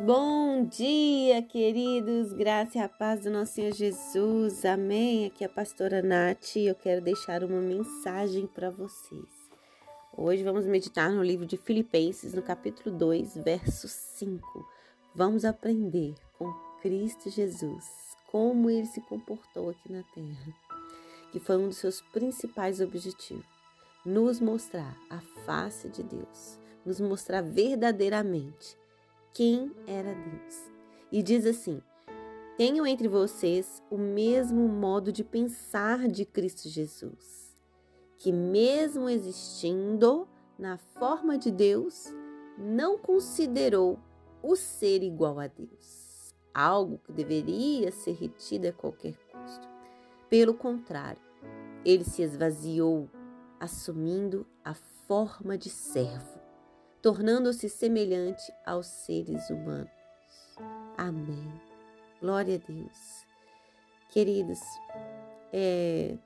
Bom dia, queridos, graça e a paz do nosso Senhor Jesus, amém. Aqui é a pastora Nath e eu quero deixar uma mensagem para vocês. Hoje vamos meditar no livro de Filipenses, no capítulo 2, verso 5. Vamos aprender com Cristo Jesus como ele se comportou aqui na terra, que foi um dos seus principais objetivos nos mostrar a face de Deus, nos mostrar verdadeiramente quem era Deus. E diz assim: Tenham entre vocês o mesmo modo de pensar de Cristo Jesus, que, mesmo existindo na forma de Deus, não considerou o ser igual a Deus, algo que deveria ser retido a qualquer custo. Pelo contrário, ele se esvaziou assumindo a forma de servo, tornando-se semelhante aos seres humanos. Amém. Glória a Deus. Queridos, é,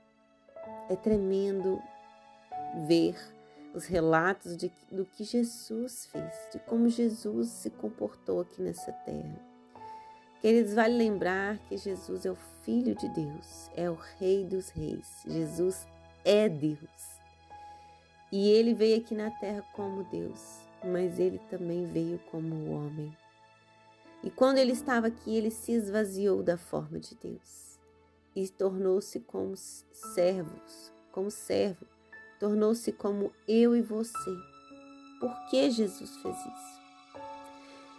é tremendo ver os relatos de, do que Jesus fez, de como Jesus se comportou aqui nessa terra. Queridos, vale lembrar que Jesus é o Filho de Deus, é o Rei dos Reis. Jesus é Deus. E ele veio aqui na terra como Deus, mas ele também veio como homem. E quando ele estava aqui, ele se esvaziou da forma de Deus e tornou-se como servos, como servo, tornou-se como eu e você. Por que Jesus fez isso?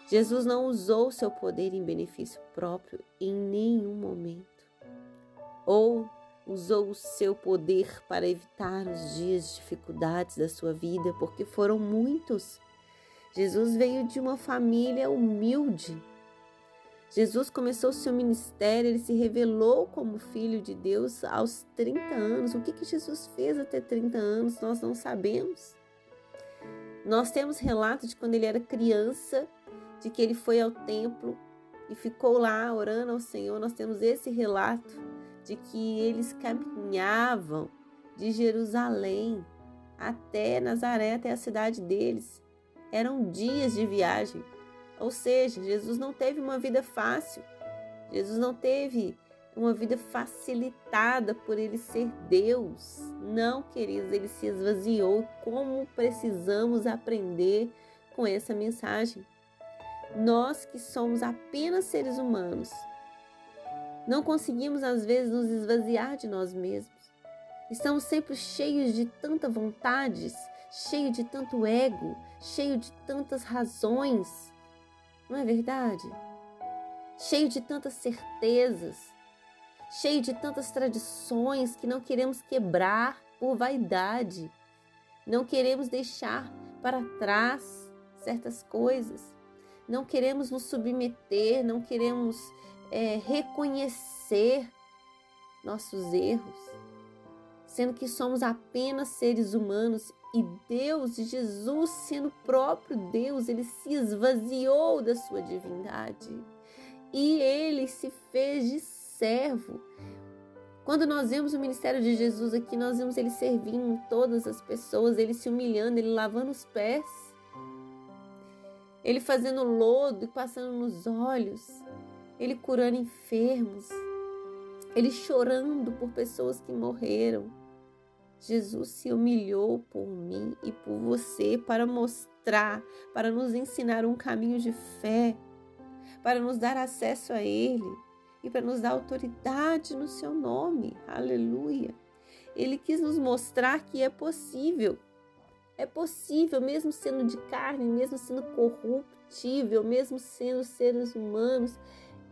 Jesus não usou seu poder em benefício próprio em nenhum momento. Ou usou o seu poder para evitar os dias de dificuldades da sua vida, porque foram muitos. Jesus veio de uma família humilde. Jesus começou seu ministério, ele se revelou como filho de Deus aos 30 anos. O que, que Jesus fez até 30 anos, nós não sabemos. Nós temos relatos de quando ele era criança, de que ele foi ao templo e ficou lá orando ao Senhor. Nós temos esse relato de que eles caminhavam de Jerusalém até Nazaré, até a cidade deles. Eram dias de viagem. Ou seja, Jesus não teve uma vida fácil. Jesus não teve uma vida facilitada por ele ser Deus. Não, queridos, ele se esvaziou. Como precisamos aprender com essa mensagem? Nós que somos apenas seres humanos, não conseguimos, às vezes, nos esvaziar de nós mesmos. Estamos sempre cheios de tanta vontades, cheios de tanto ego, cheios de tantas razões. Não é verdade? Cheio de tantas certezas, cheio de tantas tradições que não queremos quebrar por vaidade. Não queremos deixar para trás certas coisas. Não queremos nos submeter, não queremos é, reconhecer nossos erros, sendo que somos apenas seres humanos e Deus, Jesus, sendo próprio Deus, ele se esvaziou da sua divindade e ele se fez de servo. Quando nós vemos o ministério de Jesus aqui, nós vemos ele servindo todas as pessoas, ele se humilhando, ele lavando os pés, ele fazendo lodo e passando nos olhos, ele curando enfermos, ele chorando por pessoas que morreram. Jesus se humilhou por mim e por você para mostrar, para nos ensinar um caminho de fé, para nos dar acesso a Ele e para nos dar autoridade no seu nome. Aleluia. Ele quis nos mostrar que é possível. É possível, mesmo sendo de carne, mesmo sendo corruptível, mesmo sendo seres humanos,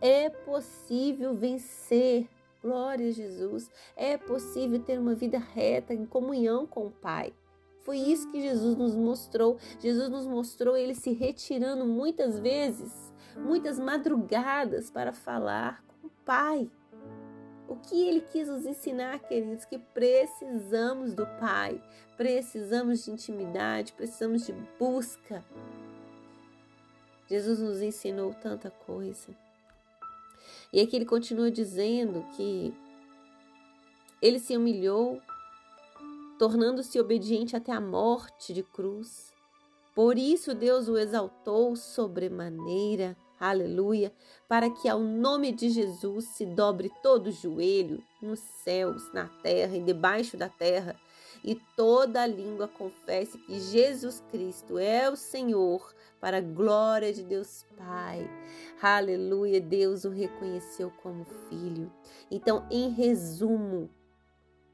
é possível vencer. Glória a Jesus. É possível ter uma vida reta em comunhão com o Pai. Foi isso que Jesus nos mostrou. Jesus nos mostrou ele se retirando muitas vezes, muitas madrugadas para falar com o Pai. O que ele quis nos ensinar, queridos, que precisamos do Pai, precisamos de intimidade, precisamos de busca. Jesus nos ensinou tanta coisa. E aqui ele continua dizendo que ele se humilhou, tornando-se obediente até a morte de cruz. Por isso Deus o exaltou sobremaneira. Aleluia, para que ao nome de Jesus se dobre todo joelho nos céus, na terra e debaixo da terra, e toda língua confesse que Jesus Cristo é o Senhor, para a glória de Deus Pai. Aleluia, Deus o reconheceu como filho. Então, em resumo,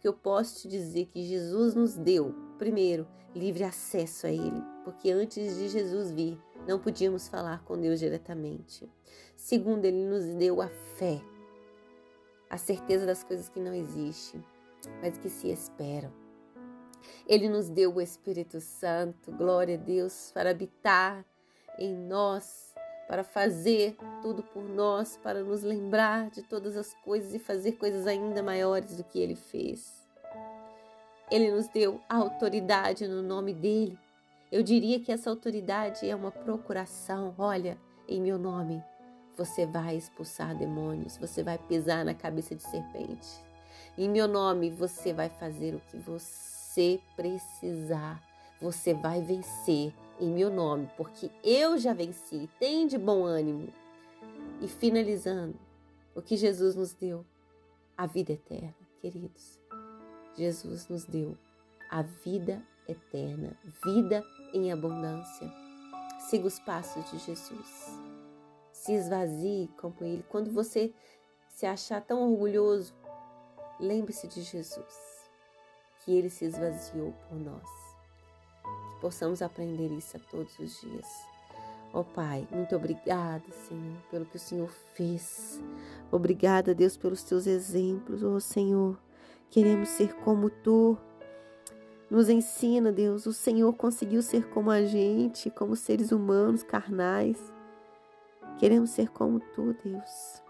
que eu posso te dizer que Jesus nos deu, primeiro, livre acesso a Ele, porque antes de Jesus vir, não podíamos falar com Deus diretamente. Segundo, Ele nos deu a fé, a certeza das coisas que não existem, mas que se esperam. Ele nos deu o Espírito Santo, glória a Deus, para habitar em nós, para fazer tudo por nós, para nos lembrar de todas as coisas e fazer coisas ainda maiores do que Ele fez. Ele nos deu a autoridade no nome dele. Eu diria que essa autoridade é uma procuração. Olha, em meu nome, você vai expulsar demônios, você vai pisar na cabeça de serpente. Em meu nome, você vai fazer o que você precisar. Você vai vencer em meu nome, porque eu já venci. Tem de bom ânimo. E finalizando, o que Jesus nos deu, a vida eterna, queridos. Jesus nos deu a vida eterna, vida em abundância. Siga os passos de Jesus. Se esvazie como Ele. Quando você se achar tão orgulhoso, lembre-se de Jesus, que Ele se esvaziou por nós. Que possamos aprender isso a todos os dias. Ó oh, Pai, muito obrigada, Senhor, pelo que o Senhor fez. Obrigada, Deus, pelos teus exemplos, ó oh, Senhor. Queremos ser como tu. Nos ensina, Deus. O Senhor conseguiu ser como a gente, como seres humanos, carnais. Queremos ser como tu, Deus.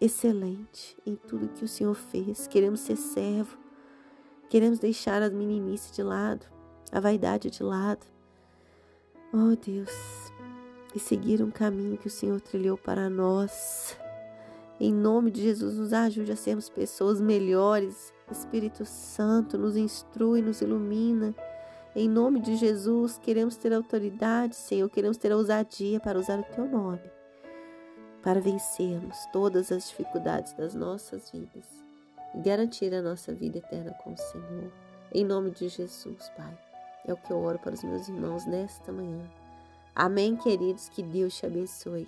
Excelente em tudo que o Senhor fez. Queremos ser servo. Queremos deixar a meninice de lado, a vaidade de lado. Oh, Deus. E seguir um caminho que o Senhor trilhou para nós. Em nome de Jesus, nos ajude a sermos pessoas melhores. Espírito Santo, nos instrui, nos ilumina. Em nome de Jesus, queremos ter autoridade, Senhor, queremos ter ousadia para usar o Teu nome, para vencermos todas as dificuldades das nossas vidas e garantir a nossa vida eterna com o Senhor. Em nome de Jesus, Pai. É o que eu oro para os meus irmãos nesta manhã. Amém, queridos. Que Deus te abençoe.